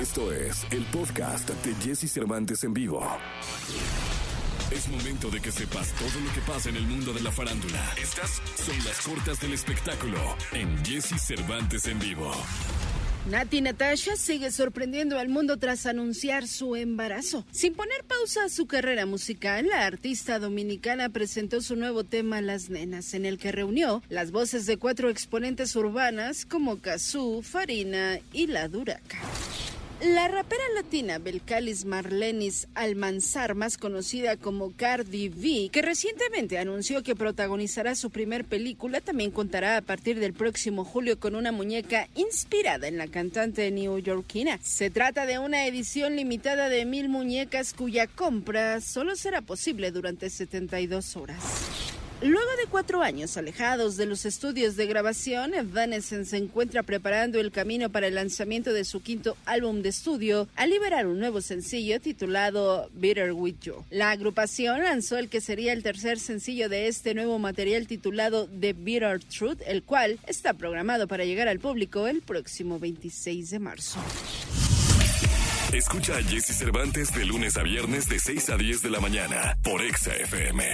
Esto es el podcast de Jesse Cervantes en vivo. Es momento de que sepas todo lo que pasa en el mundo de la farándula. Estas son las cortas del espectáculo en Jesse Cervantes en vivo. Nati Natasha sigue sorprendiendo al mundo tras anunciar su embarazo. Sin poner pausa a su carrera musical, la artista dominicana presentó su nuevo tema Las Nenas, en el que reunió las voces de cuatro exponentes urbanas como Kazoo, Farina y La Duraca. La rapera latina Belcalis Marlenis Almanzar, más conocida como Cardi B, que recientemente anunció que protagonizará su primer película, también contará a partir del próximo julio con una muñeca inspirada en la cantante neoyorquina. Se trata de una edición limitada de mil muñecas cuya compra solo será posible durante 72 horas. Luego de cuatro años alejados de los estudios de grabación, Evanescence se encuentra preparando el camino para el lanzamiento de su quinto álbum de estudio al liberar un nuevo sencillo titulado Bitter With You. La agrupación lanzó el que sería el tercer sencillo de este nuevo material titulado The Bitter Truth, el cual está programado para llegar al público el próximo 26 de marzo. Escucha a Jesse Cervantes de lunes a viernes de 6 a 10 de la mañana por Exa FM.